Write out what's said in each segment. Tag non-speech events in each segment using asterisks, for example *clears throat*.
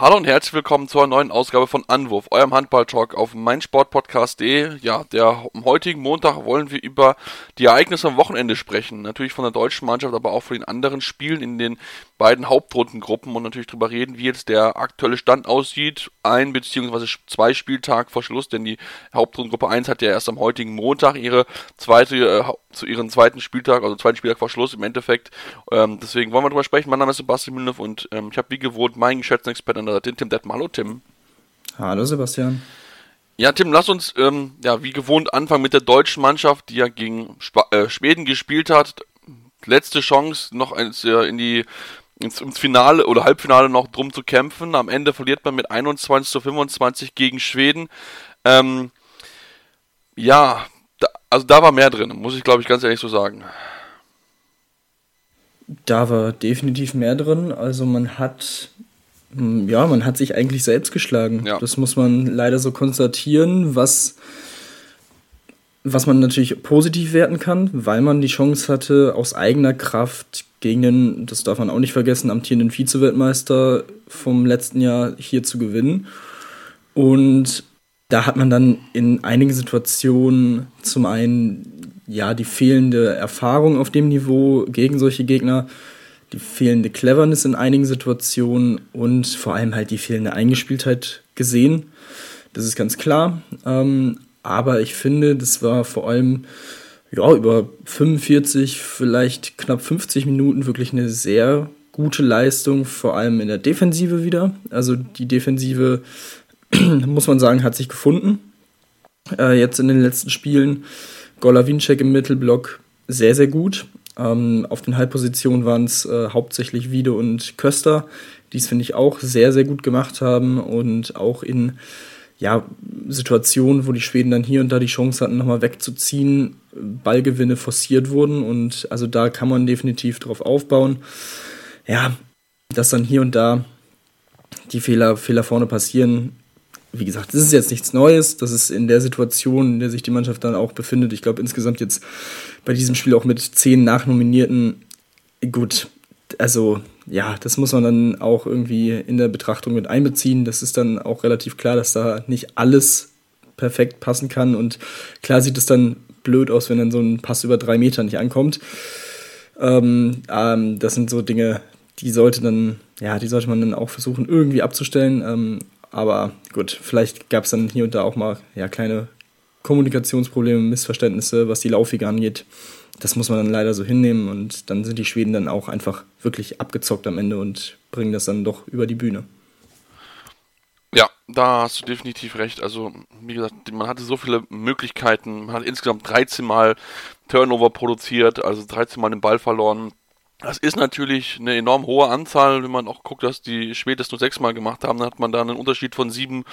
Hallo und herzlich willkommen zur neuen Ausgabe von Anwurf, eurem Handball-Talk auf meinsportpodcast.de. Ja, der am heutigen Montag wollen wir über die Ereignisse am Wochenende sprechen. Natürlich von der deutschen Mannschaft, aber auch von den anderen Spielen in den beiden Hauptrundengruppen und natürlich darüber reden, wie jetzt der aktuelle Stand aussieht. Ein bzw. zwei Spieltag vor Schluss, denn die Hauptrundengruppe 1 hat ja erst am heutigen Montag ihre zweite, äh, zu ihren zweiten Spieltag, also zweiten Spieltag vor Schluss im Endeffekt. Ähm, deswegen wollen wir darüber sprechen. Mein Name ist Sebastian Mühlenhoff und ähm, ich habe wie gewohnt meinen geschätzten Experten an der Seite, Tim Detmer. Hallo Tim. Hallo Sebastian. Ja, Tim, lass uns ähm, ja wie gewohnt anfangen mit der deutschen Mannschaft, die ja gegen Sp äh, Schweden gespielt hat. Letzte Chance noch ins, äh, in die ins, ins Finale oder Halbfinale noch drum zu kämpfen. Am Ende verliert man mit 21 zu 25 gegen Schweden. Ähm, ja, da, also da war mehr drin, muss ich glaube ich ganz ehrlich so sagen. Da war definitiv mehr drin. Also man hat ja, man hat sich eigentlich selbst geschlagen. Ja. Das muss man leider so konstatieren, was was man natürlich positiv werten kann, weil man die Chance hatte, aus eigener Kraft gegen den, das darf man auch nicht vergessen, amtierenden Vize-Weltmeister vom letzten Jahr hier zu gewinnen. Und da hat man dann in einigen Situationen zum einen ja die fehlende Erfahrung auf dem Niveau gegen solche Gegner, die fehlende Cleverness in einigen Situationen und vor allem halt die fehlende Eingespieltheit gesehen. Das ist ganz klar. Ähm, aber ich finde, das war vor allem ja, über 45, vielleicht knapp 50 Minuten wirklich eine sehr gute Leistung, vor allem in der Defensive wieder. Also die Defensive, *clears throat* muss man sagen, hat sich gefunden. Äh, jetzt in den letzten Spielen. Golavinczek im Mittelblock sehr, sehr gut. Ähm, auf den Halbpositionen waren es äh, hauptsächlich Wiede und Köster, die es, finde ich, auch sehr, sehr gut gemacht haben und auch in ja, Situationen, wo die Schweden dann hier und da die Chance hatten, nochmal wegzuziehen, Ballgewinne forciert wurden und also da kann man definitiv drauf aufbauen. Ja, dass dann hier und da die Fehler, Fehler vorne passieren. Wie gesagt, das ist jetzt nichts Neues. Das ist in der Situation, in der sich die Mannschaft dann auch befindet. Ich glaube insgesamt jetzt bei diesem Spiel auch mit zehn Nachnominierten. Gut, also ja, das muss man dann auch irgendwie in der Betrachtung mit einbeziehen. Das ist dann auch relativ klar, dass da nicht alles perfekt passen kann. Und klar sieht es dann blöd aus, wenn dann so ein Pass über drei Meter nicht ankommt. Ähm, ähm, das sind so Dinge, die sollte dann, ja, die sollte man dann auch versuchen, irgendwie abzustellen. Ähm, aber gut, vielleicht gab es dann hier und da auch mal ja, kleine Kommunikationsprobleme, Missverständnisse, was die Laufwege angeht das muss man dann leider so hinnehmen und dann sind die Schweden dann auch einfach wirklich abgezockt am Ende und bringen das dann doch über die Bühne. Ja, da hast du definitiv recht. Also, wie gesagt, man hatte so viele Möglichkeiten. Man hat insgesamt 13 Mal Turnover produziert, also 13 Mal den Ball verloren. Das ist natürlich eine enorm hohe Anzahl, wenn man auch guckt, dass die es nur sechsmal gemacht haben, dann hat man da einen Unterschied von sieben.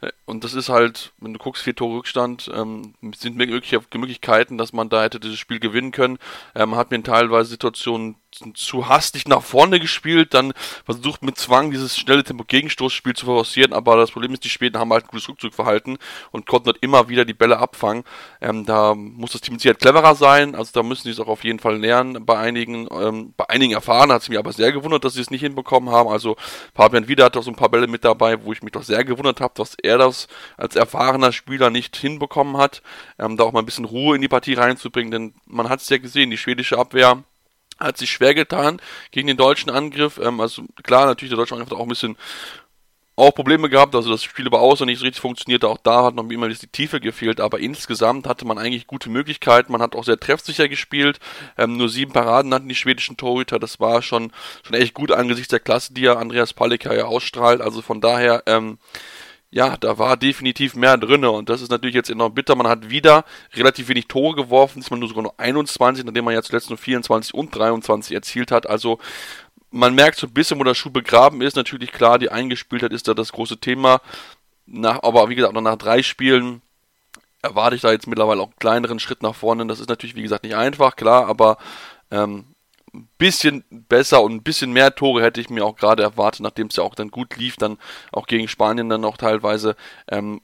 Äh, und das ist halt, wenn du guckst, vier Tore Rückstand, ähm, sind mögliche Möglichkeiten, dass man da hätte dieses Spiel gewinnen können. Ähm, man hat mir teilweise Situationen zu hastig nach vorne gespielt, dann versucht mit Zwang dieses schnelle Tempo-Gegenstoßspiel zu forcieren, aber das Problem ist, die Schweden haben halt ein gutes Rückzugverhalten und konnten dort immer wieder die Bälle abfangen. Ähm, da muss das Team sicher cleverer sein, also da müssen sie es auch auf jeden Fall lernen. Bei einigen, ähm, bei einigen erfahren hat es mich aber sehr gewundert, dass sie es nicht hinbekommen haben. Also Fabian Wieder hat auch so ein paar Bälle mit dabei, wo ich mich doch sehr gewundert habe, dass er das als erfahrener Spieler nicht hinbekommen hat, ähm, da auch mal ein bisschen Ruhe in die Partie reinzubringen, denn man hat es ja gesehen, die schwedische Abwehr hat sich schwer getan gegen den deutschen Angriff. Ähm, also klar, natürlich, der deutsche Angriff hat auch ein bisschen auch Probleme gehabt, also das Spiel über Außen nicht so richtig funktionierte, auch da hat noch immer die Tiefe gefehlt, aber insgesamt hatte man eigentlich gute Möglichkeiten, man hat auch sehr treffsicher gespielt, ähm, nur sieben Paraden hatten die schwedischen Torhüter, das war schon, schon echt gut angesichts der Klasse, die ja Andreas Palika ja ausstrahlt, also von daher, ähm, ja, da war definitiv mehr drin und das ist natürlich jetzt enorm bitter. Man hat wieder relativ wenig Tore geworfen, man nur sogar nur 21, nachdem man ja zuletzt nur 24 und 23 erzielt hat. Also man merkt so ein bisschen, wo der Schuh begraben ist. Natürlich klar, die Eingespieltheit ist da das große Thema. Nach, aber wie gesagt, noch nach drei Spielen erwarte ich da jetzt mittlerweile auch einen kleineren Schritt nach vorne. Das ist natürlich, wie gesagt, nicht einfach, klar, aber ähm, ein bisschen besser und ein bisschen mehr Tore hätte ich mir auch gerade erwartet, nachdem es ja auch dann gut lief, dann auch gegen Spanien dann auch teilweise. Ähm,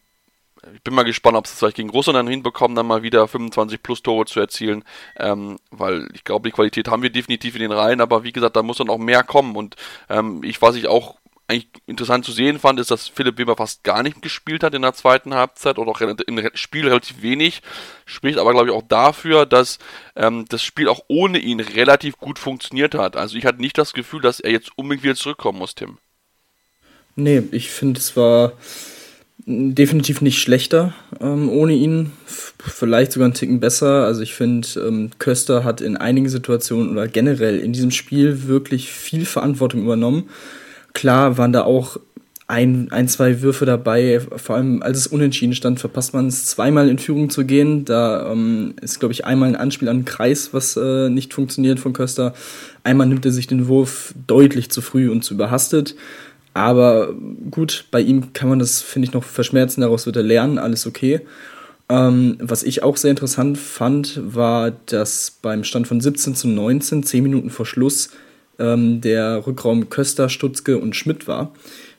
ich bin mal gespannt, ob sie es vielleicht gegen Russland dann hinbekommen, dann mal wieder 25 plus Tore zu erzielen, ähm, weil ich glaube, die Qualität haben wir definitiv in den Reihen, aber wie gesagt, da muss dann auch mehr kommen und ähm, ich, was ich auch eigentlich interessant zu sehen fand, ist, dass Philipp Weber fast gar nicht gespielt hat in der zweiten Halbzeit oder auch im Spiel relativ wenig. Spricht aber, glaube ich, auch dafür, dass ähm, das Spiel auch ohne ihn relativ gut funktioniert hat. Also ich hatte nicht das Gefühl, dass er jetzt unbedingt wieder zurückkommen muss, Tim. Nee, ich finde, es war definitiv nicht schlechter ähm, ohne ihn. Vielleicht sogar einen Ticken besser. Also ich finde, ähm, Köster hat in einigen Situationen oder generell in diesem Spiel wirklich viel Verantwortung übernommen. Klar waren da auch ein, ein, zwei Würfe dabei, vor allem als es unentschieden stand, verpasst man es zweimal in Führung zu gehen. Da ähm, ist, glaube ich, einmal ein Anspiel an den Kreis, was äh, nicht funktioniert von Köster. Einmal nimmt er sich den Wurf deutlich zu früh und zu überhastet. Aber gut, bei ihm kann man das, finde ich, noch verschmerzen, daraus wird er lernen, alles okay. Ähm, was ich auch sehr interessant fand, war, dass beim Stand von 17 zu 19, 10 Minuten vor Schluss, ähm, der Rückraum Köster, Stutzke und Schmidt war.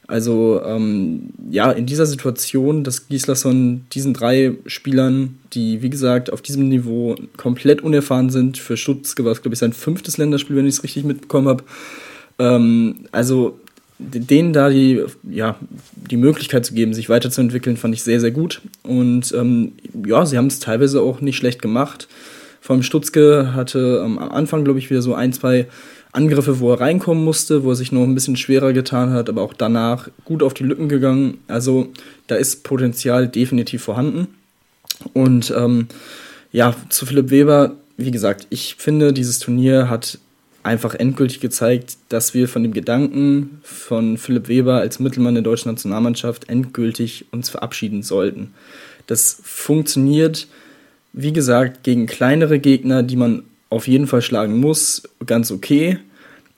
Also ähm, ja, in dieser Situation, dass Gislason diesen drei Spielern, die wie gesagt auf diesem Niveau komplett unerfahren sind, für Stutzke war es glaube ich sein fünftes Länderspiel, wenn ich es richtig mitbekommen habe. Ähm, also denen da die, ja, die Möglichkeit zu geben, sich weiterzuentwickeln, fand ich sehr, sehr gut. Und ähm, ja, sie haben es teilweise auch nicht schlecht gemacht. Vor allem Stutzke hatte ähm, am Anfang, glaube ich, wieder so ein, zwei Angriffe, wo er reinkommen musste, wo er sich noch ein bisschen schwerer getan hat, aber auch danach gut auf die Lücken gegangen. Also da ist Potenzial definitiv vorhanden. Und ähm, ja, zu Philipp Weber, wie gesagt, ich finde, dieses Turnier hat einfach endgültig gezeigt, dass wir von dem Gedanken von Philipp Weber als Mittelmann der deutschen Nationalmannschaft endgültig uns verabschieden sollten. Das funktioniert, wie gesagt, gegen kleinere Gegner, die man auf jeden Fall schlagen muss, ganz okay.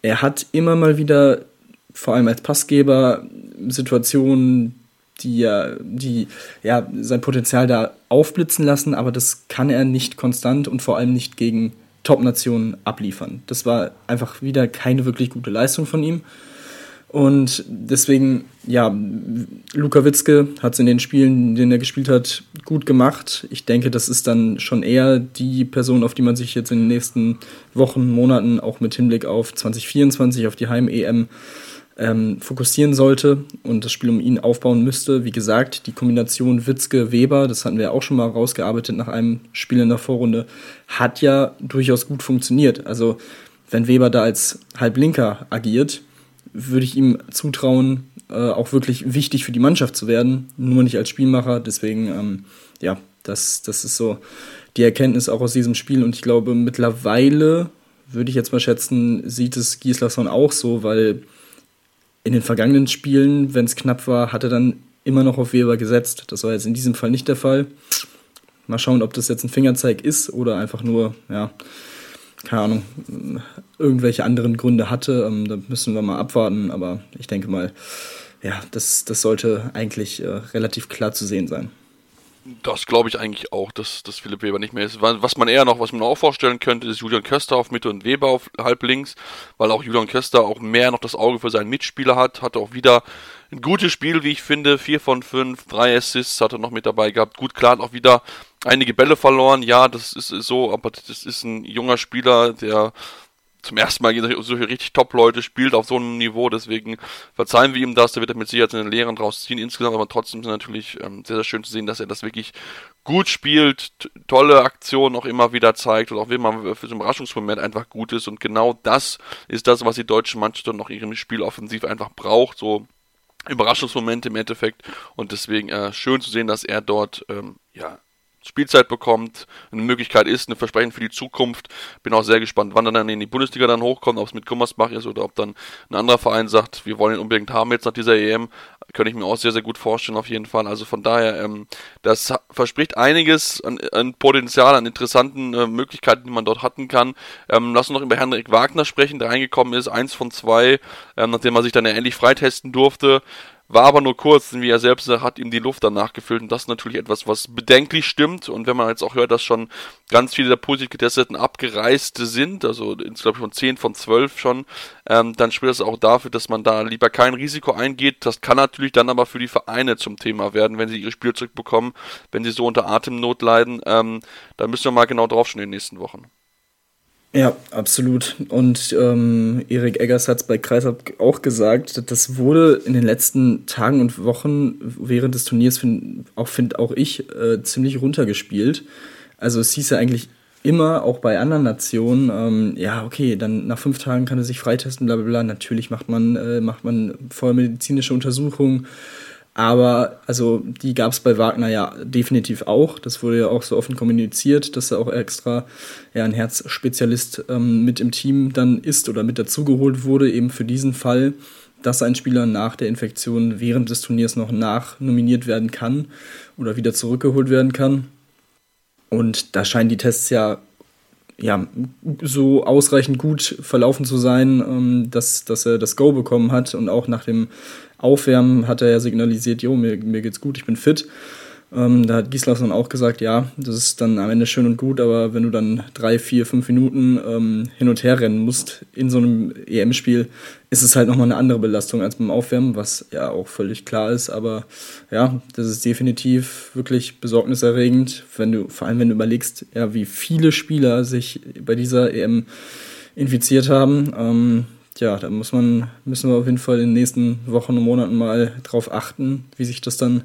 Er hat immer mal wieder, vor allem als Passgeber, Situationen, die die ja sein Potenzial da aufblitzen lassen, aber das kann er nicht konstant und vor allem nicht gegen Top-Nationen abliefern. Das war einfach wieder keine wirklich gute Leistung von ihm. Und deswegen, ja, Luka Witzke hat es in den Spielen, in denen er gespielt hat, gut gemacht. Ich denke, das ist dann schon eher die Person, auf die man sich jetzt in den nächsten Wochen, Monaten, auch mit Hinblick auf 2024, auf die Heim-EM, ähm, fokussieren sollte und das Spiel um ihn aufbauen müsste. Wie gesagt, die Kombination Witzke-Weber, das hatten wir auch schon mal rausgearbeitet nach einem Spiel in der Vorrunde, hat ja durchaus gut funktioniert. Also wenn Weber da als Halblinker agiert, würde ich ihm zutrauen, äh, auch wirklich wichtig für die Mannschaft zu werden, nur nicht als Spielmacher. Deswegen, ähm, ja, das, das ist so die Erkenntnis auch aus diesem Spiel und ich glaube mittlerweile würde ich jetzt mal schätzen, sieht es Gislason auch so, weil in den vergangenen Spielen, wenn es knapp war, hat er dann immer noch auf Weber gesetzt. Das war jetzt in diesem Fall nicht der Fall. Mal schauen, ob das jetzt ein Fingerzeig ist oder einfach nur, ja, keine Ahnung, irgendwelche anderen Gründe hatte. Ähm, da müssen wir mal abwarten, aber ich denke mal, ja, das, das sollte eigentlich äh, relativ klar zu sehen sein. Das glaube ich eigentlich auch, dass, dass Philipp Weber nicht mehr ist. Was man eher noch, was man auch vorstellen könnte, ist Julian Köster auf Mitte und Weber auf halb links, weil auch Julian Köster auch mehr noch das Auge für seinen Mitspieler hat, hatte auch wieder ein gutes Spiel, wie ich finde, vier von fünf, drei Assists hat er noch mit dabei gehabt. Gut, klar, hat auch wieder einige Bälle verloren, ja, das ist so, aber das ist ein junger Spieler, der zum ersten Mal gegen solche richtig Top-Leute spielt auf so einem Niveau, deswegen verzeihen wir ihm das, da wird er mit Sicherheit seine Lehren draus ziehen insgesamt, aber trotzdem ist natürlich ähm, sehr, sehr schön zu sehen, dass er das wirklich gut spielt, tolle Aktionen auch immer wieder zeigt und auch man für so einen Überraschungsmoment einfach gut ist und genau das ist das, was die deutsche Mannschaft noch ihrem Spiel offensiv einfach braucht, so Überraschungsmomente im Endeffekt und deswegen äh, schön zu sehen, dass er dort ähm, ja Spielzeit bekommt, eine Möglichkeit ist, ein Versprechen für die Zukunft. Bin auch sehr gespannt, wann er dann in die Bundesliga dann hochkommt, ob es mit Gummersbach ist oder ob dann ein anderer Verein sagt, wir wollen ihn unbedingt haben jetzt nach dieser EM. Könnte ich mir auch sehr, sehr gut vorstellen, auf jeden Fall. Also von daher, ähm, das verspricht einiges an, an Potenzial, an interessanten äh, Möglichkeiten, die man dort hatten kann. Ähm, lass uns noch über Henrik Wagner sprechen, der reingekommen ist, eins von zwei, ähm, nachdem er sich dann ja endlich freitesten durfte war aber nur kurz, wie er selbst sagt, hat ihm die Luft danach gefüllt und das ist natürlich etwas, was bedenklich stimmt und wenn man jetzt auch hört, dass schon ganz viele der positiv getesteten abgereist sind, also insgesamt von 10 von 12 schon, ähm, dann spricht das auch dafür, dass man da lieber kein Risiko eingeht. Das kann natürlich dann aber für die Vereine zum Thema werden, wenn sie ihre Spiele zurückbekommen, wenn sie so unter Atemnot leiden. Ähm, da müssen wir mal genau drauf schauen in den nächsten Wochen. Ja, absolut. Und ähm, Erik Eggers hat es bei Kreisab auch gesagt, das wurde in den letzten Tagen und Wochen während des Turniers, find, auch finde auch ich, äh, ziemlich runtergespielt. Also es hieß ja eigentlich immer, auch bei anderen Nationen, ähm, ja, okay, dann nach fünf Tagen kann er sich freitesten, bla bla bla. Natürlich macht man, äh, macht man vorher medizinische Untersuchungen aber also die gab es bei Wagner ja definitiv auch. Das wurde ja auch so offen kommuniziert, dass er auch extra ja, ein Herzspezialist ähm, mit im Team dann ist oder mit dazugeholt wurde, eben für diesen Fall, dass ein Spieler nach der Infektion während des Turniers noch nachnominiert werden kann oder wieder zurückgeholt werden kann. Und da scheinen die Tests ja ja, so ausreichend gut verlaufen zu sein, ähm, dass, dass er das Go bekommen hat und auch nach dem Aufwärmen hat er ja signalisiert, jo, mir, mir geht's gut, ich bin fit. Ähm, da hat Gislason auch gesagt, ja, das ist dann am Ende schön und gut, aber wenn du dann drei, vier, fünf Minuten ähm, hin und her rennen musst in so einem EM-Spiel, ist es halt nochmal eine andere Belastung als beim Aufwärmen, was ja auch völlig klar ist. Aber ja, das ist definitiv wirklich besorgniserregend, wenn du, vor allem wenn du überlegst, ja, wie viele Spieler sich bei dieser EM infiziert haben. Ähm, ja, da muss man, müssen wir auf jeden Fall in den nächsten Wochen und Monaten mal drauf achten, wie sich das dann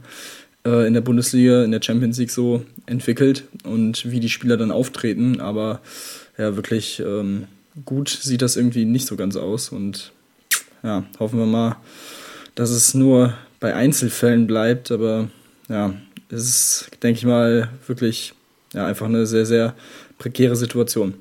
äh, in der Bundesliga, in der Champions League so entwickelt und wie die Spieler dann auftreten. Aber ja, wirklich ähm, gut sieht das irgendwie nicht so ganz aus. Und ja, hoffen wir mal, dass es nur bei Einzelfällen bleibt. Aber ja, es ist, denke ich mal, wirklich ja, einfach eine sehr, sehr prekäre Situation.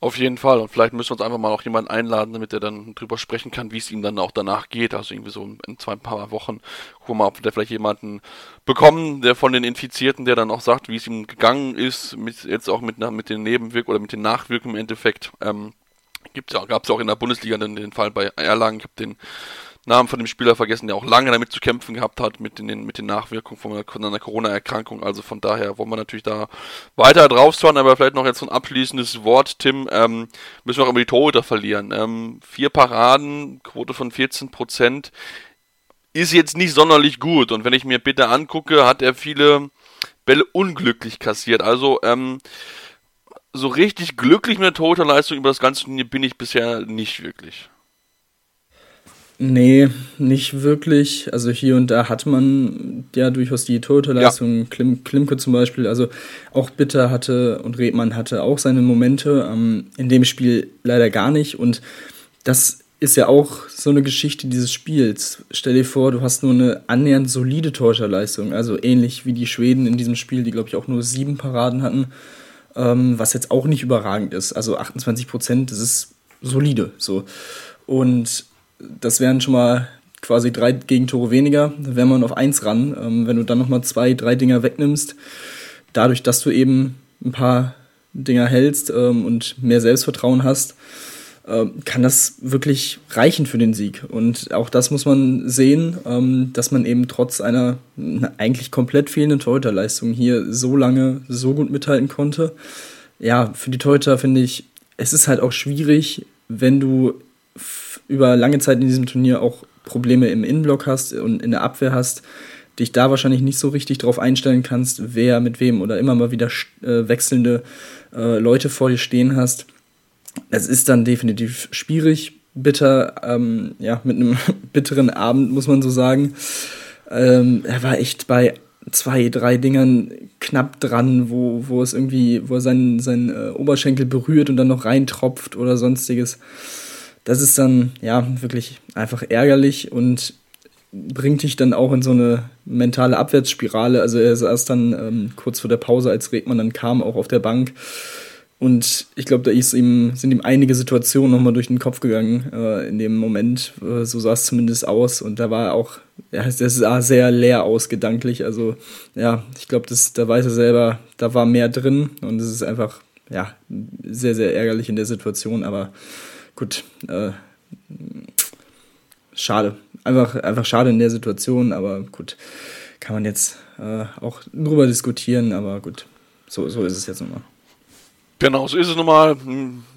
Auf jeden Fall. Und vielleicht müssen wir uns einfach mal auch jemanden einladen, damit er dann drüber sprechen kann, wie es ihm dann auch danach geht. Also irgendwie so in zwei paar Wochen. Gucken wir mal, ob wir vielleicht jemanden bekommen, der von den Infizierten, der dann auch sagt, wie es ihm gegangen ist, mit, jetzt auch mit, mit den Nebenwirkungen oder mit den Nachwirkungen im Endeffekt. Ähm, gab es ja auch in der Bundesliga den, den Fall bei Erlangen. Ich habe den Namen von dem Spieler vergessen, der auch lange damit zu kämpfen gehabt hat mit den, mit den Nachwirkungen von einer, Corona-Erkrankung. Also von daher wollen wir natürlich da weiter drauf schauen, aber vielleicht noch jetzt so ein abschließendes Wort, Tim. Ähm, müssen wir auch über die Torhüter verlieren. Ähm, vier Paraden, Quote von 14 Prozent ist jetzt nicht sonderlich gut. Und wenn ich mir bitte angucke, hat er viele Bälle unglücklich kassiert. Also, ähm, so richtig glücklich mit der Torhüterleistung über das ganze Turnier bin ich bisher nicht wirklich. Nee, nicht wirklich. Also hier und da hat man ja durchaus die Torhüterleistung. Ja. Klim, Klimke zum Beispiel. Also auch Bitter hatte und Redmann hatte auch seine Momente. Ähm, in dem Spiel leider gar nicht. Und das ist ja auch so eine Geschichte dieses Spiels. Stell dir vor, du hast nur eine annähernd solide Torhüterleistung. Also ähnlich wie die Schweden in diesem Spiel, die glaube ich auch nur sieben Paraden hatten. Ähm, was jetzt auch nicht überragend ist. Also 28 Prozent, das ist solide. So. Und das wären schon mal quasi drei Gegentore weniger, dann wäre man auf eins ran. Ähm, wenn du dann nochmal zwei, drei Dinger wegnimmst, dadurch, dass du eben ein paar Dinger hältst ähm, und mehr Selbstvertrauen hast, äh, kann das wirklich reichen für den Sieg. Und auch das muss man sehen, ähm, dass man eben trotz einer eigentlich komplett fehlenden Torhüterleistung hier so lange so gut mithalten konnte. Ja, für die Torhüter finde ich, es ist halt auch schwierig, wenn du über lange Zeit in diesem Turnier auch Probleme im Innenblock hast und in der Abwehr hast, dich da wahrscheinlich nicht so richtig drauf einstellen kannst, wer mit wem oder immer mal wieder äh, wechselnde äh, Leute vor dir stehen hast. Es ist dann definitiv schwierig, bitter, ähm, ja, mit einem *laughs* bitteren Abend, muss man so sagen. Ähm, er war echt bei zwei, drei Dingern knapp dran, wo, wo es irgendwie, wo er seinen, seinen äh, Oberschenkel berührt und dann noch reintropft oder sonstiges das ist dann ja wirklich einfach ärgerlich und bringt dich dann auch in so eine mentale Abwärtsspirale. Also er saß dann ähm, kurz vor der Pause, als Regmann dann kam, auch auf der Bank. Und ich glaube, da ist ihm, sind ihm einige Situationen nochmal durch den Kopf gegangen äh, in dem Moment. Äh, so sah es zumindest aus. Und da war er auch, ja, das sah sehr leer aus, gedanklich. Also ja, ich glaube, da weiß er selber, da war mehr drin. Und es ist einfach, ja, sehr, sehr ärgerlich in der Situation. Aber gut, äh, schade. Einfach, einfach schade in der Situation, aber gut, kann man jetzt äh, auch drüber diskutieren, aber gut, so, so ist es jetzt nochmal. Genau, so ist es nun mal.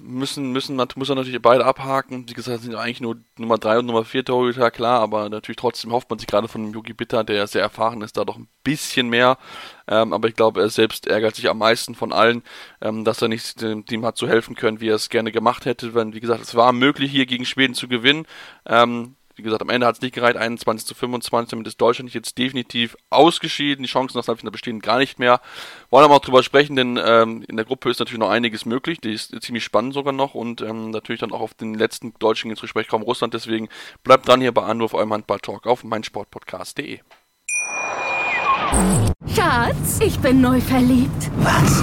Müssen, müssen, muss er natürlich beide abhaken. Wie gesagt, sind eigentlich nur Nummer 3 und Nummer 4 Torhüter, klar, aber natürlich trotzdem hofft man sich gerade von Yogi Bitter, der sehr erfahren ist, da doch ein bisschen mehr. Ähm, aber ich glaube, er selbst ärgert sich am meisten von allen, ähm, dass er nicht dem Team hat so helfen können, wie er es gerne gemacht hätte. Wenn, wie gesagt, es war möglich, hier gegen Schweden zu gewinnen. Ähm, wie gesagt, am Ende hat es nicht gereicht, 21 zu 25, damit ist Deutschland jetzt definitiv ausgeschieden. Die Chancen auf Halbfinale bestehen gar nicht mehr. Wollen aber auch drüber sprechen, denn ähm, in der Gruppe ist natürlich noch einiges möglich. Die ist ziemlich spannend sogar noch und ähm, natürlich dann auch auf den letzten Deutschen ins Gespräch kommen Russland. Deswegen bleibt dran hier bei Anruf eurem Handball-Talk auf meinsportpodcast.de. Schatz, ich bin neu verliebt. Was?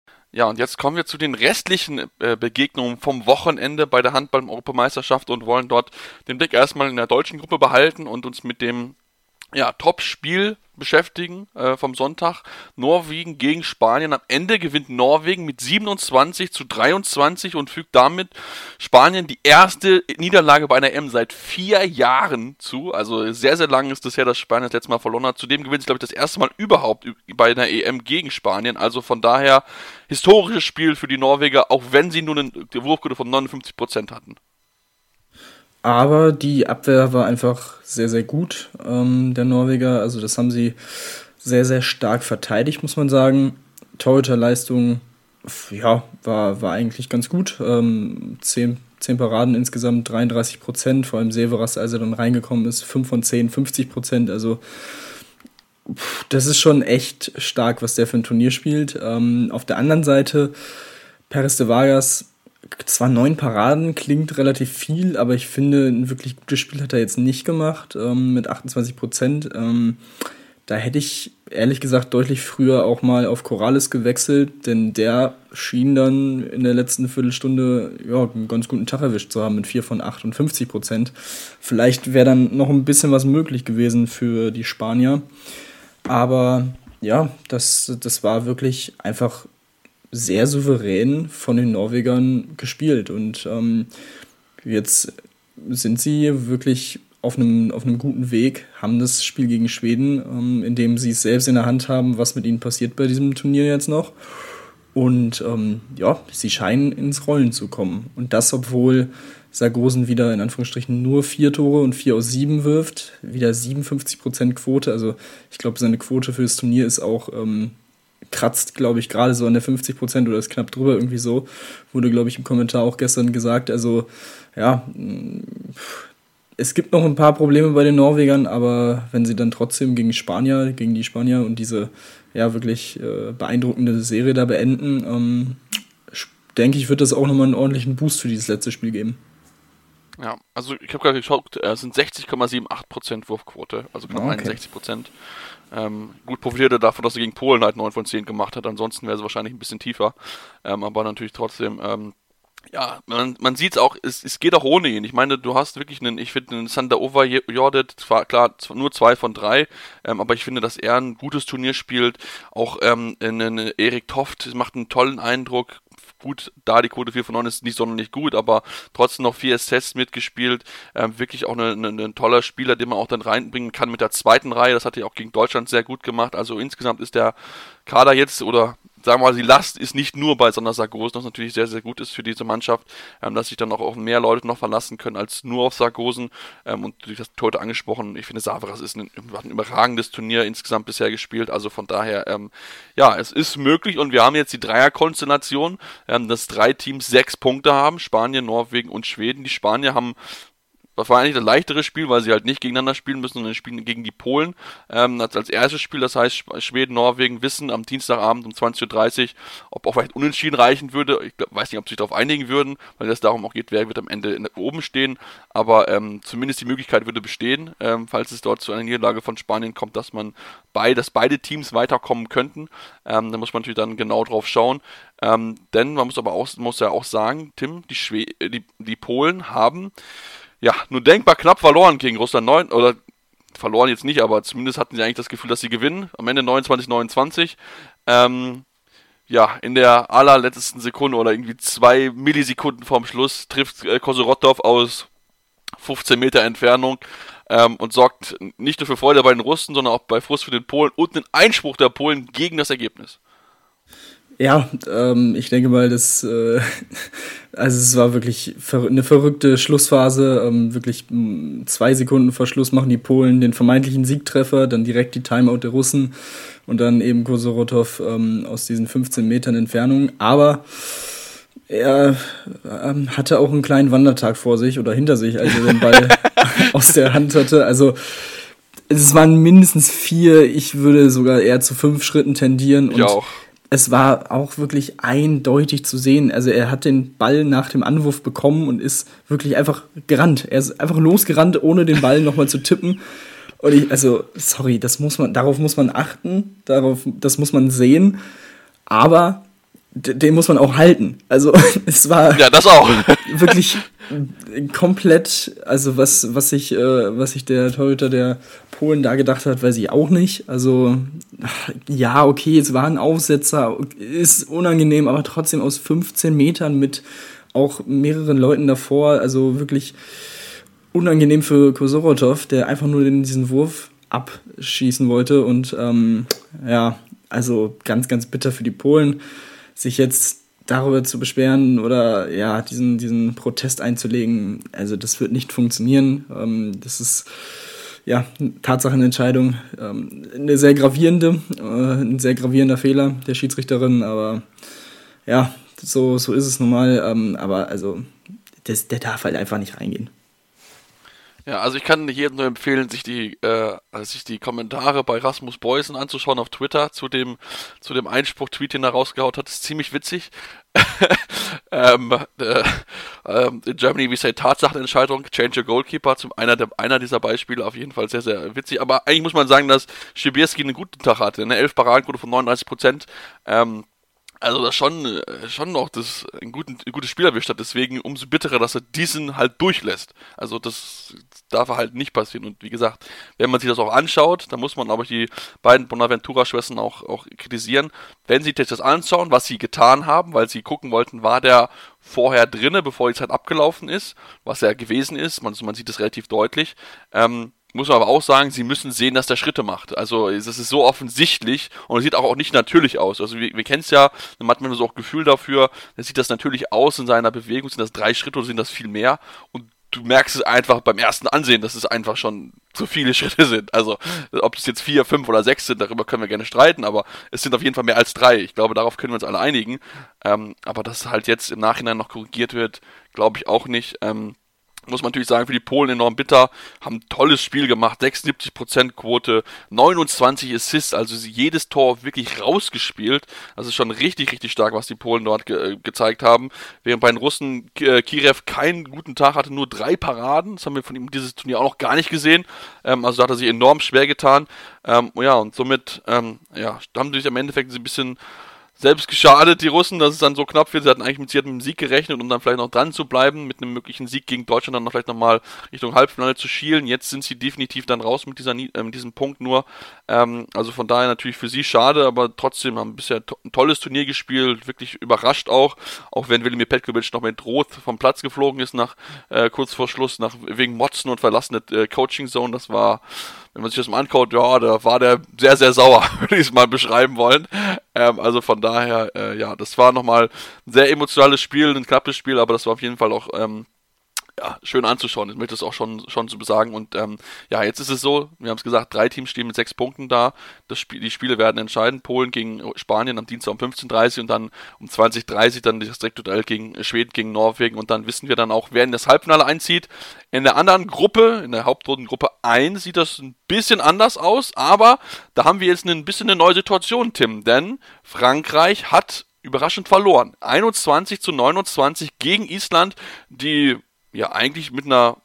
Ja, und jetzt kommen wir zu den restlichen äh, Begegnungen vom Wochenende bei der Handball-Europameisterschaft und wollen dort den Blick erstmal in der deutschen Gruppe behalten und uns mit dem ja, Top-Spiel beschäftigen äh, vom Sonntag. Norwegen gegen Spanien. Am Ende gewinnt Norwegen mit 27 zu 23 und fügt damit Spanien die erste Niederlage bei einer M seit vier Jahren zu. Also sehr, sehr lang ist das her, dass Spanien das letzte Mal verloren hat. Zudem gewinnt sie, glaube ich, das erste Mal überhaupt bei einer EM gegen Spanien. Also von daher historisches Spiel für die Norweger, auch wenn sie nur eine Wurfquote von 59 Prozent hatten. Aber die Abwehr war einfach sehr, sehr gut, ähm, der Norweger. Also das haben sie sehr, sehr stark verteidigt, muss man sagen. Torhüterleistung, ja, war, war eigentlich ganz gut. Ähm, zehn, zehn Paraden insgesamt, 33 Prozent. Vor allem Severas, als er dann reingekommen ist, 5 von 10, 50 Prozent. Also das ist schon echt stark, was der für ein Turnier spielt. Ähm, auf der anderen Seite, Peres de Vargas zwar neun Paraden klingt relativ viel, aber ich finde, ein wirklich gutes Spiel hat er jetzt nicht gemacht ähm, mit 28 Prozent. Ähm, da hätte ich ehrlich gesagt deutlich früher auch mal auf Corrales gewechselt, denn der schien dann in der letzten Viertelstunde ja, einen ganz guten Tag erwischt zu haben mit 4 von 58 Prozent. Vielleicht wäre dann noch ein bisschen was möglich gewesen für die Spanier. Aber ja, das, das war wirklich einfach sehr souverän von den Norwegern gespielt. Und ähm, jetzt sind sie wirklich auf einem, auf einem guten Weg, haben das Spiel gegen Schweden, ähm, in dem sie es selbst in der Hand haben, was mit ihnen passiert bei diesem Turnier jetzt noch. Und ähm, ja, sie scheinen ins Rollen zu kommen. Und das, obwohl Sargosen wieder in Anführungsstrichen nur vier Tore und vier aus sieben wirft, wieder 57% Quote. Also ich glaube, seine Quote für das Turnier ist auch ähm, kratzt, glaube ich, gerade so an der 50 Prozent oder ist knapp drüber irgendwie so. Wurde, glaube ich, im Kommentar auch gestern gesagt. Also, ja, es gibt noch ein paar Probleme bei den Norwegern, aber wenn sie dann trotzdem gegen Spanier, gegen die Spanier und diese ja wirklich äh, beeindruckende Serie da beenden, ähm, denke ich, wird das auch nochmal einen ordentlichen Boost für dieses letzte Spiel geben. Ja, also ich habe gerade geschaut, es sind 60,78% Wurfquote, also knapp okay. 61%. Ähm, gut profitierte davon, dass er gegen Polen halt 9 von 10 gemacht hat, ansonsten wäre es wahrscheinlich ein bisschen tiefer. Ähm, aber natürlich trotzdem, ähm, ja, man, man sieht es auch, es geht auch ohne ihn. Ich meine, du hast wirklich einen, ich finde, einen Sander Over Jordet, zwar klar, nur zwei von drei, ähm, aber ich finde, dass er ein gutes Turnier spielt. Auch ähm, einen Erik Toft macht einen tollen Eindruck, gut, da die Quote 4 von 9 ist nicht sonderlich gut, aber trotzdem noch vier Assists mitgespielt. Ähm, wirklich auch ein eine, eine toller Spieler, den man auch dann reinbringen kann mit der zweiten Reihe. Das hat er auch gegen Deutschland sehr gut gemacht. Also insgesamt ist der Kader jetzt oder sagen wir mal, die Last ist nicht nur bei Sander Sargosen, was natürlich sehr, sehr gut ist für diese Mannschaft, ähm, dass sich dann auch auf mehr Leute noch verlassen können als nur auf Sargosen. Ähm, und du hast heute angesprochen, ich finde, Savras ist ein, ein, überragendes Turnier insgesamt bisher gespielt. Also von daher, ähm, ja, es ist möglich und wir haben jetzt die Dreierkonstellation, ähm, dass drei Teams sechs Punkte haben, Spanien, Norwegen und Schweden. Die Spanier haben das war eigentlich das leichtere Spiel, weil sie halt nicht gegeneinander spielen müssen, sondern spielen gegen die Polen ähm, als, als erstes Spiel. Das heißt, Schweden, Norwegen wissen am Dienstagabend um 20.30 Uhr, ob auch vielleicht unentschieden reichen würde. Ich glaub, weiß nicht, ob sie sich darauf einigen würden, weil es darum auch geht, wer wird am Ende in, oben stehen. Aber ähm, zumindest die Möglichkeit würde bestehen, ähm, falls es dort zu einer Niederlage von Spanien kommt, dass man bei, dass beide Teams weiterkommen könnten. Ähm, da muss man natürlich dann genau drauf schauen. Ähm, denn man muss aber auch, muss ja auch sagen, Tim, die, Schwe die, die Polen haben ja, nur denkbar knapp verloren gegen Russland 9, oder verloren jetzt nicht, aber zumindest hatten sie eigentlich das Gefühl, dass sie gewinnen. Am Ende 29-29. Ähm, ja, in der allerletzten Sekunde oder irgendwie zwei Millisekunden vorm Schluss trifft äh, Kosorotov aus 15 Meter Entfernung ähm, und sorgt nicht nur für Freude bei den Russen, sondern auch bei Frust für den Polen und den Einspruch der Polen gegen das Ergebnis. Ja, ähm, ich denke mal, dass äh, *laughs* also es war wirklich eine verrückte Schlussphase. Ähm, wirklich zwei Sekunden vor Schluss machen die Polen den vermeintlichen Siegtreffer, dann direkt die Timeout der Russen und dann eben Kosorotov ähm, aus diesen 15 Metern Entfernung. Aber er ähm, hatte auch einen kleinen Wandertag vor sich oder hinter sich, als er den Ball *laughs* *laughs* aus der Hand hatte. Also es waren mindestens vier, ich würde sogar eher zu fünf Schritten tendieren. Und ich auch es war auch wirklich eindeutig zu sehen. Also er hat den Ball nach dem Anwurf bekommen und ist wirklich einfach gerannt. Er ist einfach losgerannt, ohne den Ball nochmal zu tippen. Und ich, also, sorry, das muss man, darauf muss man achten, darauf, das muss man sehen. Aber den muss man auch halten. Also *laughs* es war ja das auch *laughs* wirklich komplett, also was was sich äh, was sich der Torhüter der Polen da gedacht hat, weiß ich auch nicht. Also ja, okay, es war ein Aufsetzer, ist unangenehm, aber trotzdem aus 15 Metern mit auch mehreren Leuten davor, also wirklich unangenehm für Kosorotov, der einfach nur diesen Wurf abschießen wollte und ähm, ja, also ganz ganz bitter für die Polen sich jetzt darüber zu beschweren oder ja, diesen, diesen Protest einzulegen, also das wird nicht funktionieren. Ähm, das ist ja Tatsachenentscheidung. Ähm, eine sehr gravierende, äh, ein sehr gravierender Fehler der Schiedsrichterin, aber ja, so, so ist es normal. Ähm, aber also, das, der darf halt einfach nicht reingehen. Ja, also ich kann jedem nur empfehlen, sich die, äh, sich die Kommentare bei Rasmus Beusen anzuschauen auf Twitter zu dem, zu dem Einspruch-Tweet, den er rausgehaut hat. Das ist ziemlich witzig. *laughs* ähm, äh, ähm, in Germany, wie say Tatsachenentscheidung, change your goalkeeper, zum einer, der, einer dieser Beispiele auf jeden Fall sehr, sehr witzig. Aber eigentlich muss man sagen, dass Schibierski einen guten Tag hatte. Eine 11 Paradenquote von 39 Prozent. Ähm, also das schon, äh, schon noch das ein, guten, ein gutes Spiel erwischt hat, deswegen umso bitterer, dass er diesen halt durchlässt. Also das darf halt nicht passieren. Und wie gesagt, wenn man sich das auch anschaut, dann muss man aber die beiden Bonaventura-Schwestern auch, auch kritisieren. Wenn sie sich das anschauen, was sie getan haben, weil sie gucken wollten, war der vorher drinne, bevor die Zeit abgelaufen ist, was er gewesen ist, man, man sieht es relativ deutlich, ähm, muss man aber auch sagen, sie müssen sehen, dass der Schritte macht. Also es ist so offensichtlich und es sieht auch, auch nicht natürlich aus. Also wir, wir kennen es ja, dann hat man so auch Gefühl dafür, dann sieht das natürlich aus in seiner Bewegung, sind das drei Schritte oder sind das viel mehr und du merkst es einfach beim ersten Ansehen, dass es einfach schon zu viele *laughs* Schritte sind. Also ob es jetzt vier, fünf oder sechs sind, darüber können wir gerne streiten, aber es sind auf jeden Fall mehr als drei. Ich glaube, darauf können wir uns alle einigen. Ähm, aber dass halt jetzt im Nachhinein noch korrigiert wird, glaube ich auch nicht. Ähm, muss man natürlich sagen, für die Polen enorm bitter, haben ein tolles Spiel gemacht, 76% Quote, 29 Assists, also jedes Tor wirklich rausgespielt. Das ist schon richtig, richtig stark, was die Polen dort ge äh, gezeigt haben. Während bei den Russen äh, Kirev keinen guten Tag hatte, nur drei Paraden, das haben wir von ihm dieses Turnier auch noch gar nicht gesehen. Ähm, also da hat er sich enorm schwer getan. Ähm, ja, und somit ähm, ja, haben sie sich am Endeffekt ein bisschen selbst geschadet, die Russen, dass es dann so knapp wird. Sie hatten eigentlich mit, sie hatten mit einem Sieg gerechnet, um dann vielleicht noch dran zu bleiben, mit einem möglichen Sieg gegen Deutschland dann noch vielleicht nochmal Richtung Halbfinale zu schielen. Jetzt sind sie definitiv dann raus mit, dieser, äh, diesem Punkt nur. Ähm, also von daher natürlich für sie schade, aber trotzdem haben bisher to ein tolles Turnier gespielt, wirklich überrascht auch, auch wenn Velimir Petkovic noch mit Rot vom Platz geflogen ist, nach äh, kurz vor Schluss, nach, wegen Motzen und verlassene äh, Coaching Zone. Das war wenn man sich das mal anschaut, ja, da war der sehr, sehr sauer, *laughs* würde ich es mal beschreiben wollen. Ähm, also von daher, äh, ja, das war nochmal ein sehr emotionales Spiel, ein knappes Spiel, aber das war auf jeden Fall auch ähm, ja, schön anzuschauen. Ich möchte es auch schon, schon zu besagen. Und ähm, ja, jetzt ist es so, wir haben es gesagt, drei Teams stehen mit sechs Punkten da. Das Spiel, die Spiele werden entscheiden. Polen gegen Spanien am Dienstag um 15.30 Uhr und dann um 20.30 dann das Direktduell gegen Schweden gegen Norwegen. Und dann wissen wir dann auch, wer in das Halbfinale einzieht. In der anderen Gruppe, in der Hauptrundengruppe 1, sieht das ein bisschen anders aus. Aber da haben wir jetzt ein bisschen eine neue Situation, Tim. Denn Frankreich hat überraschend verloren. 21 zu 29 gegen Island, die ja eigentlich mit einer,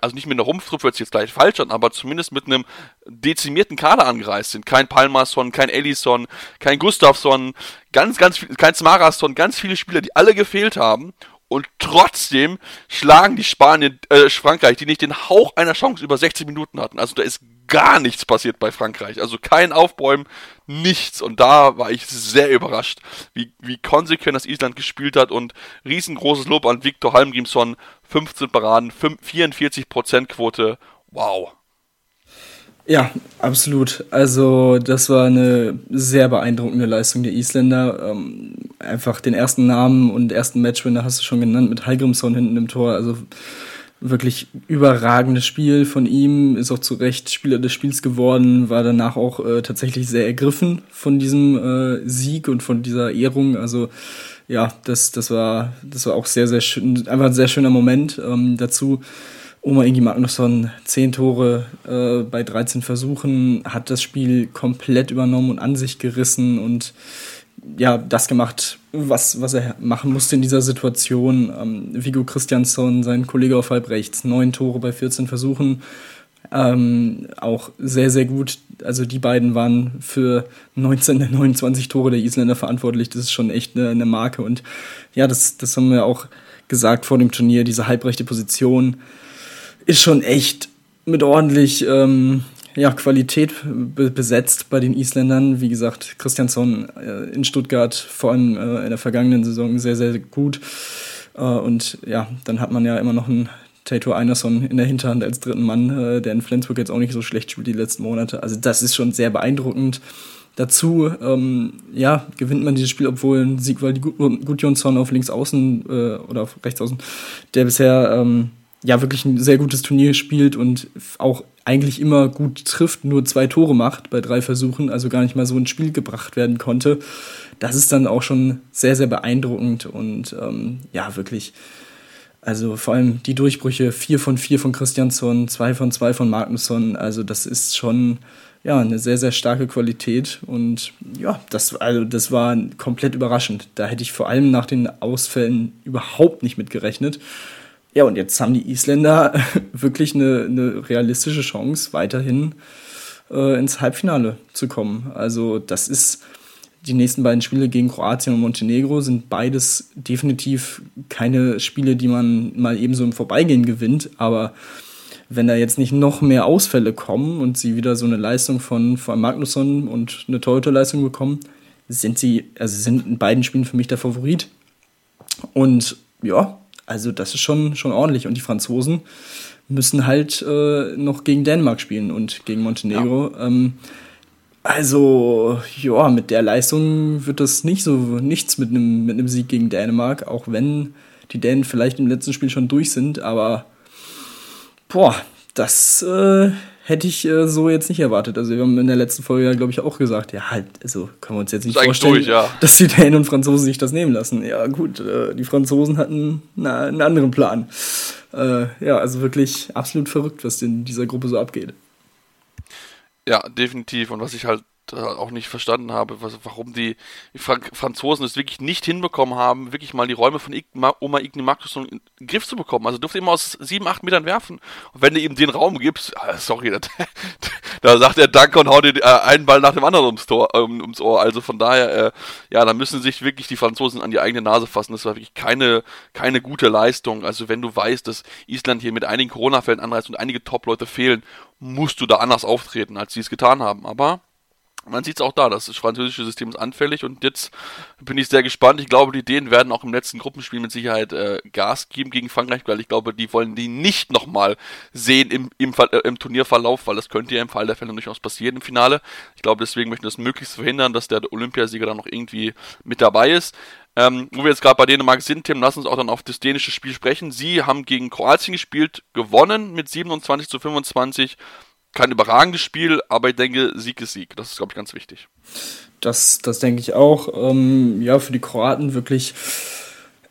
also nicht mit einer Rumpftruppe hört sich jetzt gleich falsch an, aber zumindest mit einem dezimierten Kader angereist sind. Kein Palmason, kein Ellison, kein Gustafsson, ganz, ganz viel, kein Smarason, ganz viele Spieler, die alle gefehlt haben. Und trotzdem schlagen die Spanien, äh, Frankreich, die nicht den Hauch einer Chance über 60 Minuten hatten. Also da ist gar nichts passiert bei Frankreich. Also kein Aufbäumen, nichts. Und da war ich sehr überrascht, wie, wie konsequent das Island gespielt hat. Und riesengroßes Lob an Viktor Halmgrimsson. 15 Paraden, 44% Quote. Wow. Ja, absolut. Also das war eine sehr beeindruckende Leistung der Isländer. Ähm, einfach den ersten Namen und ersten Matchwinner hast du schon genannt mit Halgrimsson hinten im Tor. Also wirklich überragendes Spiel von ihm, ist auch zu Recht Spieler des Spiels geworden, war danach auch äh, tatsächlich sehr ergriffen von diesem äh, Sieg und von dieser Ehrung. Also ja, das, das war, das war auch sehr, sehr schön, einfach ein sehr schöner Moment. Ähm, dazu Oma Ingi Magnusson, zehn Tore äh, bei 13 Versuchen, hat das Spiel komplett übernommen und an sich gerissen und ja, das gemacht, was, was er machen musste in dieser Situation. Ähm, Vigo Christiansson, sein Kollege auf halb rechts, neun Tore bei 14 Versuchen. Ähm, auch sehr, sehr gut. Also die beiden waren für 19 der 29 Tore der Isländer verantwortlich. Das ist schon echt eine, eine Marke. Und ja, das, das haben wir auch gesagt vor dem Turnier. Diese halbrechte Position ist schon echt mit ordentlich ähm, ja, Qualität be besetzt bei den Isländern. Wie gesagt, Christiansson äh, in Stuttgart vor allem äh, in der vergangenen Saison sehr, sehr gut. Äh, und ja, dann hat man ja immer noch einen Tato Einerson in der Hinterhand als dritten Mann, der in Flensburg jetzt auch nicht so schlecht spielt die letzten Monate. Also das ist schon sehr beeindruckend. Dazu, ähm, ja, gewinnt man dieses Spiel, obwohl Siegwald Gudjonsson auf links außen äh, oder auf rechts außen, der bisher ähm, ja wirklich ein sehr gutes Turnier spielt und auch eigentlich immer gut trifft, nur zwei Tore macht bei drei Versuchen, also gar nicht mal so ins Spiel gebracht werden konnte. Das ist dann auch schon sehr, sehr beeindruckend und ähm, ja, wirklich. Also vor allem die Durchbrüche, vier von vier von Christiansson, zwei von zwei von Magnusson, also das ist schon ja, eine sehr, sehr starke Qualität und ja, das, also das war komplett überraschend. Da hätte ich vor allem nach den Ausfällen überhaupt nicht mit gerechnet. Ja, und jetzt haben die Isländer *laughs* wirklich eine, eine realistische Chance, weiterhin äh, ins Halbfinale zu kommen. Also das ist die nächsten beiden Spiele gegen Kroatien und Montenegro sind beides definitiv keine Spiele, die man mal ebenso im Vorbeigehen gewinnt. Aber wenn da jetzt nicht noch mehr Ausfälle kommen und sie wieder so eine Leistung von, von Magnusson und eine Torhüterleistung bekommen, sind sie, also sind in beiden Spielen für mich der Favorit. Und ja, also das ist schon, schon ordentlich. Und die Franzosen müssen halt äh, noch gegen Dänemark spielen und gegen Montenegro. Ja. Ähm, also, ja, mit der Leistung wird das nicht so nichts mit einem mit Sieg gegen Dänemark, auch wenn die Dänen vielleicht im letzten Spiel schon durch sind, aber boah, das äh, hätte ich äh, so jetzt nicht erwartet. Also wir haben in der letzten Folge ja, glaube ich, auch gesagt, ja, halt, also können wir uns jetzt nicht vorstellen, durch, ja. dass die Dänen und Franzosen sich das nehmen lassen. Ja, gut, äh, die Franzosen hatten na, einen anderen Plan. Äh, ja, also wirklich absolut verrückt, was in dieser Gruppe so abgeht. Ja, definitiv. Und was ich halt auch nicht verstanden habe, was, warum die Frank Franzosen es wirklich nicht hinbekommen haben, wirklich mal die Räume von Igma, Oma Igni Markus in den Griff zu bekommen. Also durfte immer aus sieben, acht Metern werfen. Und wenn du ihm den Raum gibst, ah, sorry, *laughs* da, da sagt er Danke und haut dir äh, einen Ball nach dem anderen ums, Tor, ähm, ums Ohr. Also von daher, äh, ja, da müssen sich wirklich die Franzosen an die eigene Nase fassen. Das war wirklich keine, keine gute Leistung. Also wenn du weißt, dass Island hier mit einigen Corona-Fällen anreist und einige Top-Leute fehlen, musst du da anders auftreten, als sie es getan haben. Aber man sieht es auch da, das französische System ist anfällig und jetzt bin ich sehr gespannt. Ich glaube, die Dänen werden auch im letzten Gruppenspiel mit Sicherheit äh, Gas geben gegen Frankreich, weil ich glaube, die wollen die nicht nochmal sehen im, im, äh, im, Turnierverlauf, weil das könnte ja im Fall der Fälle durchaus passieren im Finale. Ich glaube, deswegen möchten wir das möglichst verhindern, dass der Olympiasieger dann noch irgendwie mit dabei ist. Ähm, wo wir jetzt gerade bei Dänemark sind, Tim, lass uns auch dann auf das dänische Spiel sprechen. Sie haben gegen Kroatien gespielt, gewonnen mit 27 zu 25 kein überragendes Spiel, aber ich denke, Sieg ist Sieg. Das ist, glaube ich, ganz wichtig. Das, das denke ich auch. Ähm, ja, für die Kroaten wirklich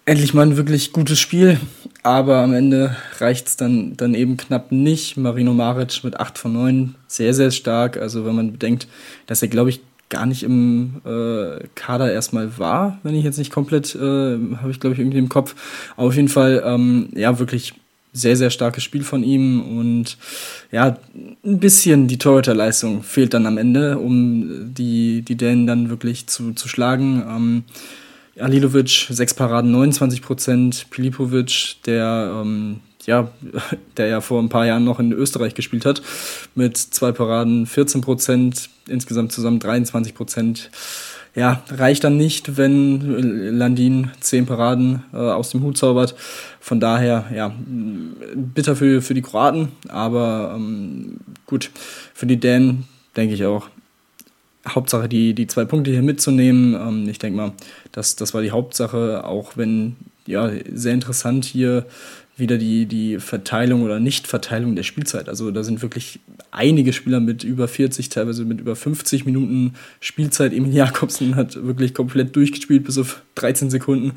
endlich mal ein wirklich gutes Spiel. Aber am Ende reicht es dann, dann eben knapp nicht. Marino Maric mit 8 von 9, sehr, sehr stark. Also wenn man bedenkt, dass er, glaube ich, gar nicht im äh, Kader erstmal war, wenn ich jetzt nicht komplett, äh, habe ich glaube ich irgendwie im Kopf. Aber auf jeden Fall, ähm, ja, wirklich sehr, sehr starkes Spiel von ihm und ja, ein bisschen die Torhüterleistung fehlt dann am Ende, um die, die Dänen dann wirklich zu, zu schlagen. Ähm, Alilovic, sechs Paraden, 29 Prozent. Pilipovic, der, ähm, ja, *laughs* der ja vor ein paar Jahren noch in Österreich gespielt hat, mit zwei Paraden, 14 Prozent, insgesamt zusammen 23 Prozent ja, reicht dann nicht, wenn Landin zehn Paraden äh, aus dem Hut zaubert. Von daher, ja, bitter für, für die Kroaten, aber ähm, gut, für die Dänen denke ich auch. Hauptsache die, die zwei Punkte hier mitzunehmen. Ähm, ich denke mal, das, das war die Hauptsache, auch wenn, ja, sehr interessant hier wieder die, die Verteilung oder Nichtverteilung der Spielzeit. Also da sind wirklich einige Spieler mit über 40, teilweise mit über 50 Minuten Spielzeit. Emil Jakobsen hat wirklich komplett durchgespielt bis auf 13 Sekunden.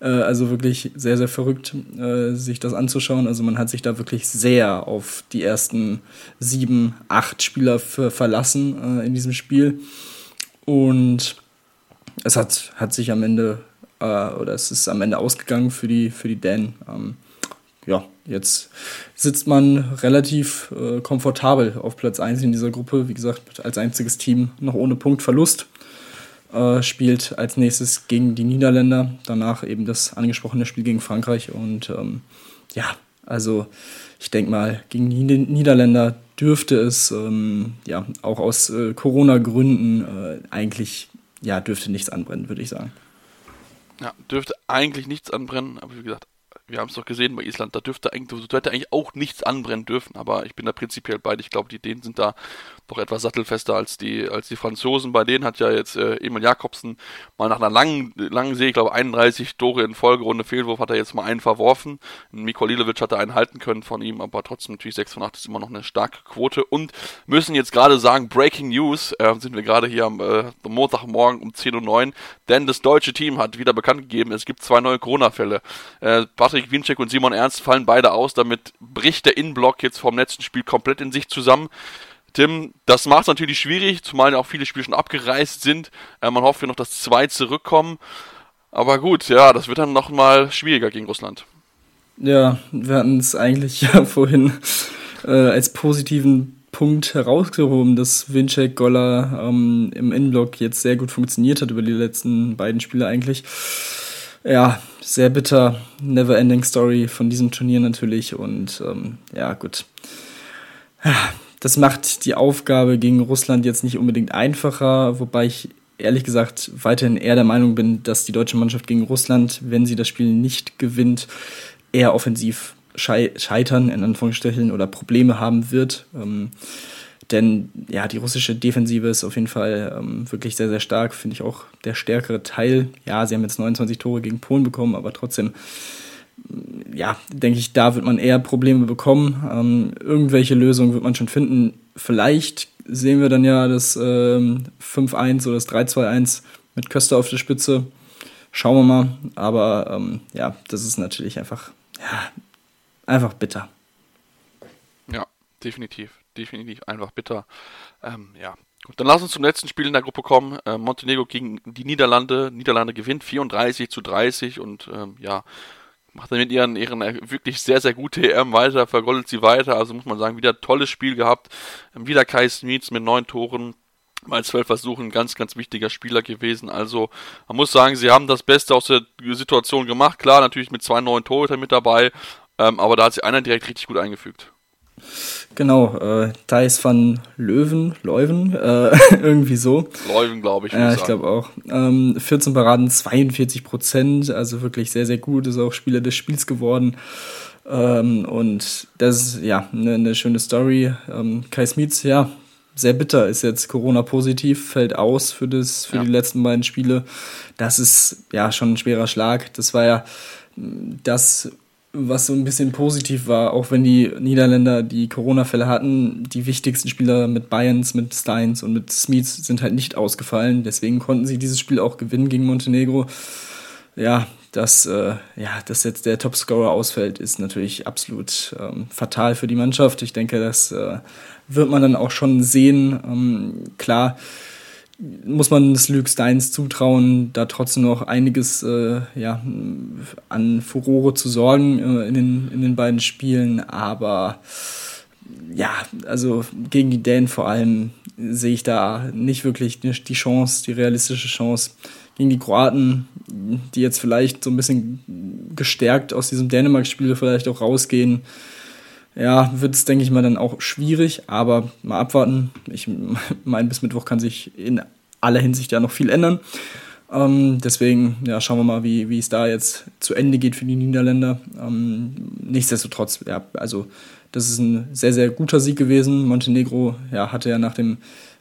Äh, also wirklich sehr, sehr verrückt, äh, sich das anzuschauen. Also man hat sich da wirklich sehr auf die ersten sieben, acht Spieler verlassen äh, in diesem Spiel. Und es hat, hat sich am Ende oder es ist am Ende ausgegangen für die, für die Dänen. Ja, jetzt sitzt man relativ äh, komfortabel auf Platz 1 in dieser Gruppe. Wie gesagt, als einziges Team noch ohne Punktverlust. Äh, spielt als nächstes gegen die Niederländer. Danach eben das angesprochene Spiel gegen Frankreich. Und ähm, ja, also ich denke mal, gegen die Niederländer dürfte es ähm, ja auch aus äh, Corona-Gründen äh, eigentlich ja dürfte nichts anbrennen, würde ich sagen. Ja, dürfte eigentlich nichts anbrennen, aber wie gesagt, wir haben es doch gesehen bei Island, da dürfte eigentlich, da hätte eigentlich auch nichts anbrennen dürfen, aber ich bin da prinzipiell beide. Ich glaube, die Dänen sind da doch etwas sattelfester als die, als die Franzosen. Bei denen hat ja jetzt äh, Emil Jakobsen mal nach einer langen, langen See, ich glaube 31 Tore in Folge ohne Fehlwurf, hat er jetzt mal einen verworfen. Miko Lilovic hatte einen halten können von ihm, aber trotzdem natürlich 6 von 8 ist immer noch eine starke Quote und müssen jetzt gerade sagen, Breaking News, äh, sind wir gerade hier am äh, Montagmorgen um 10.09 Uhr, denn das deutsche Team hat wieder bekannt gegeben, es gibt zwei neue Corona-Fälle. Äh, Patrick Patrick Winczek und Simon Ernst fallen beide aus. Damit bricht der Innenblock jetzt vom letzten Spiel komplett in sich zusammen. Tim, das macht es natürlich schwierig, zumal ja auch viele Spiele schon abgereist sind. Äh, man hofft, wir noch, dass zwei zurückkommen. Aber gut, ja, das wird dann nochmal schwieriger gegen Russland. Ja, wir hatten es eigentlich *laughs* ja vorhin äh, als positiven Punkt herausgehoben, dass Winczek Goller ähm, im Innenblock jetzt sehr gut funktioniert hat über die letzten beiden Spiele eigentlich. Ja, sehr bitter, never ending Story von diesem Turnier natürlich. Und ähm, ja, gut. Das macht die Aufgabe gegen Russland jetzt nicht unbedingt einfacher, wobei ich ehrlich gesagt weiterhin eher der Meinung bin, dass die deutsche Mannschaft gegen Russland, wenn sie das Spiel nicht gewinnt, eher offensiv scheitern, in Anführungsstrichen, oder Probleme haben wird. Ähm, denn ja, die russische Defensive ist auf jeden Fall ähm, wirklich sehr, sehr stark. Finde ich auch der stärkere Teil. Ja, sie haben jetzt 29 Tore gegen Polen bekommen, aber trotzdem, ja, denke ich, da wird man eher Probleme bekommen. Ähm, irgendwelche Lösungen wird man schon finden. Vielleicht sehen wir dann ja das ähm, 5-1 oder das 3-2-1 mit Köster auf der Spitze. Schauen wir mal. Aber ähm, ja, das ist natürlich einfach, ja, einfach bitter. Definitiv definitiv einfach bitter. Ähm, ja, Gut, dann lass uns zum letzten Spiel in der Gruppe kommen. Äh, Montenegro gegen die Niederlande. Niederlande gewinnt 34 zu 30 und ähm, ja, macht dann mit ihren, ihren wirklich sehr, sehr gute EM weiter, vergoldet sie weiter. Also muss man sagen, wieder tolles Spiel gehabt. Ähm, wieder Kai Smits mit neun Toren. Mal zwölf Versuchen, ganz, ganz wichtiger Spieler gewesen. Also, man muss sagen, sie haben das Beste aus der Situation gemacht. Klar, natürlich mit zwei neuen Torhütern mit dabei, ähm, aber da hat sich einer direkt richtig gut eingefügt. Genau, äh, Thijs van Löwen, Leuven, äh, *laughs* irgendwie so. Leuven, glaube ich. Ja, ich glaube auch. Ähm, 14 Paraden, 42 Prozent, also wirklich sehr, sehr gut. Ist auch Spieler des Spiels geworden. Ähm, und das ist ja eine ne schöne Story. Ähm, Kai Smits, ja, sehr bitter, ist jetzt Corona-positiv, fällt aus für, das, für ja. die letzten beiden Spiele. Das ist ja schon ein schwerer Schlag. Das war ja das was so ein bisschen positiv war, auch wenn die Niederländer die Corona-Fälle hatten, die wichtigsten Spieler mit Bayerns, mit Steins und mit Smith sind halt nicht ausgefallen. Deswegen konnten sie dieses Spiel auch gewinnen gegen Montenegro. Ja, dass, äh, ja, dass jetzt der Topscorer ausfällt, ist natürlich absolut ähm, fatal für die Mannschaft. Ich denke, das äh, wird man dann auch schon sehen. Ähm, klar, muss man es Luke Steins zutrauen, da trotzdem noch einiges äh, ja, an Furore zu sorgen äh, in, den, in den beiden Spielen. Aber ja, also gegen die Dänen vor allem sehe ich da nicht wirklich die Chance, die realistische Chance. Gegen die Kroaten, die jetzt vielleicht so ein bisschen gestärkt aus diesem Dänemark-Spiel vielleicht auch rausgehen, ja, wird es, denke ich mal, dann auch schwierig, aber mal abwarten. Ich *laughs* meine, bis Mittwoch kann sich in aller Hinsicht ja noch viel ändern. Ähm, deswegen ja, schauen wir mal, wie, wie es da jetzt zu Ende geht für die Niederländer. Ähm, nichtsdestotrotz, ja, also das ist ein sehr, sehr guter Sieg gewesen. Montenegro ja, hatte ja nach dem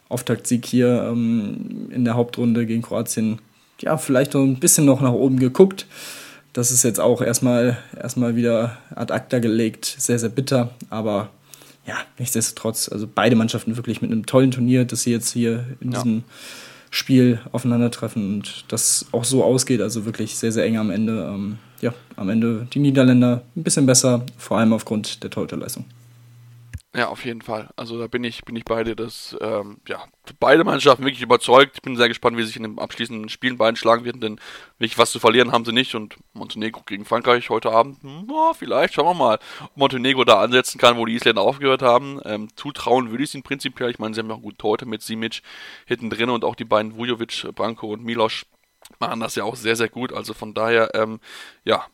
Auftaktsieg hier ähm, in der Hauptrunde gegen Kroatien ja vielleicht noch ein bisschen noch nach oben geguckt. Das ist jetzt auch erstmal, erstmal wieder ad acta gelegt. Sehr, sehr bitter, aber ja, nichtsdestotrotz, also beide Mannschaften wirklich mit einem tollen Turnier, dass sie jetzt hier in ja. diesem Spiel aufeinandertreffen und das auch so ausgeht, also wirklich sehr, sehr eng am Ende. Ähm, ja, am Ende die Niederländer ein bisschen besser, vor allem aufgrund der Torhüterleistung. Ja, auf jeden Fall. Also da bin ich, bin ich bei dir, dass ähm, ja, beide Mannschaften wirklich überzeugt. Ich bin sehr gespannt, wie sie sich in den abschließenden Spielen beiden schlagen werden, denn wirklich was zu verlieren haben sie nicht. Und Montenegro gegen Frankreich heute Abend, oh, vielleicht, schauen wir mal, ob Montenegro da ansetzen kann, wo die Isländer aufgehört haben. Ähm, zutrauen würde ich es ihnen prinzipiell. Ich meine, sie haben ja auch guten Torhüter mit Simic hinten drin und auch die beiden Vujovic, Branko und Milos machen das ja auch sehr, sehr gut. Also von daher, ähm, ja,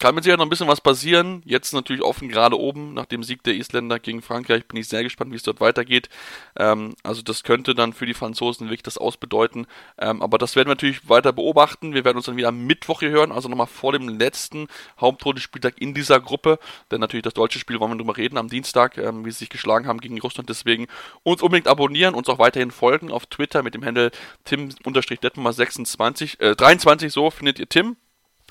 kann mit Sicherheit noch ein bisschen was passieren. Jetzt natürlich offen gerade oben nach dem Sieg der Isländer gegen Frankreich. Bin ich sehr gespannt, wie es dort weitergeht. Ähm, also das könnte dann für die Franzosen wirklich das ausbedeuten. Ähm, aber das werden wir natürlich weiter beobachten. Wir werden uns dann wieder am Mittwoch hier hören, also nochmal vor dem letzten Hauptrundenspieltag in dieser Gruppe. Denn natürlich das deutsche Spiel wollen wir drüber reden am Dienstag, ähm, wie sie sich geschlagen haben gegen Russland. Deswegen uns unbedingt abonnieren, uns auch weiterhin folgen auf Twitter mit dem Handle tim-detmar26, äh, 23 so findet ihr Tim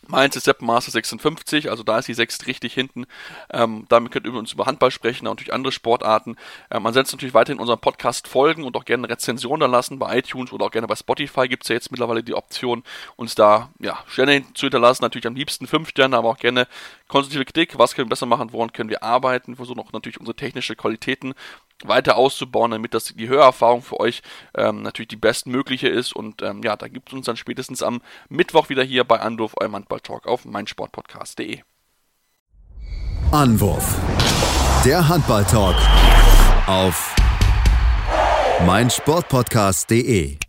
Mainz ist Sepp Master 56, also da ist die 6 richtig hinten. Ähm, damit könnt ihr uns über Handball sprechen und natürlich andere Sportarten. Ähm, ansonsten natürlich weiterhin unseren Podcast folgen und auch gerne Rezensionen da lassen bei iTunes oder auch gerne bei Spotify gibt es ja jetzt mittlerweile die Option, uns da ja, Sterne zu hinterlassen. Natürlich am liebsten 5 Sterne, aber auch gerne konstruktive Kritik. Was können wir besser machen? Woran können wir arbeiten? Versuchen auch natürlich unsere technische Qualitäten weiter auszubauen, damit das die Hörerfahrung für euch ähm, natürlich die bestmögliche ist. Und ähm, ja, da gibt es uns dann spätestens am Mittwoch wieder hier bei Anwurf, eurem Handball-Talk auf meinsportpodcast.de. Anwurf. Der Handball-Talk auf meinsportpodcast.de.